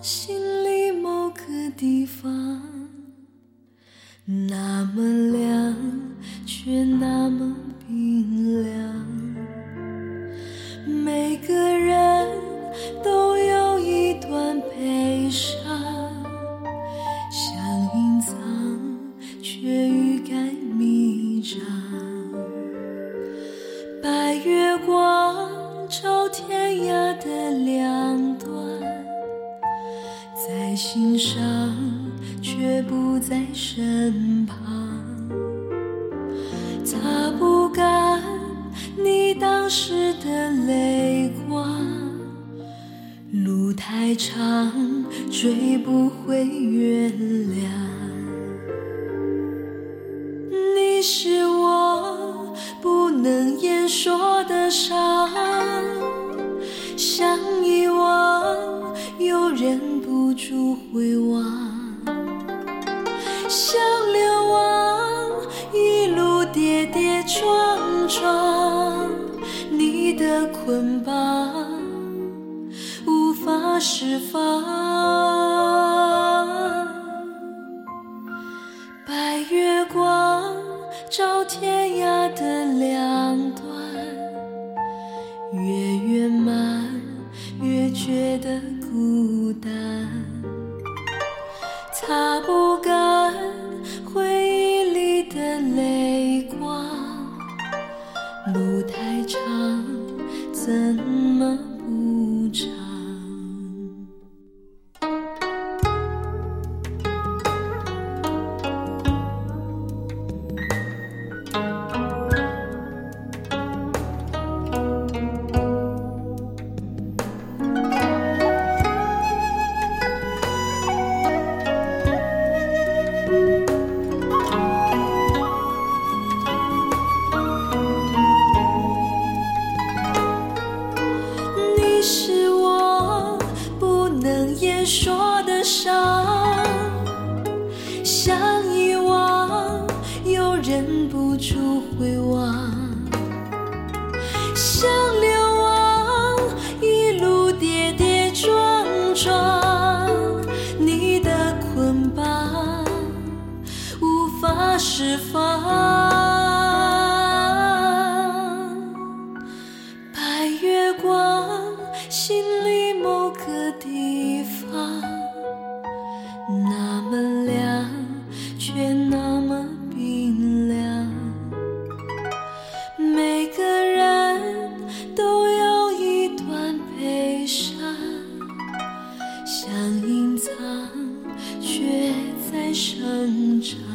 心心上，却不在身旁。擦不干你当时的泪光，路太长，追不回原谅。你是我不能言说跌跌撞撞，你的捆绑无法释放。白月光照天涯的两端，越圆满越觉得孤单，擦不说的伤，想遗忘又忍不住回望，想流亡一路跌跌撞撞，想隐藏，却在生长。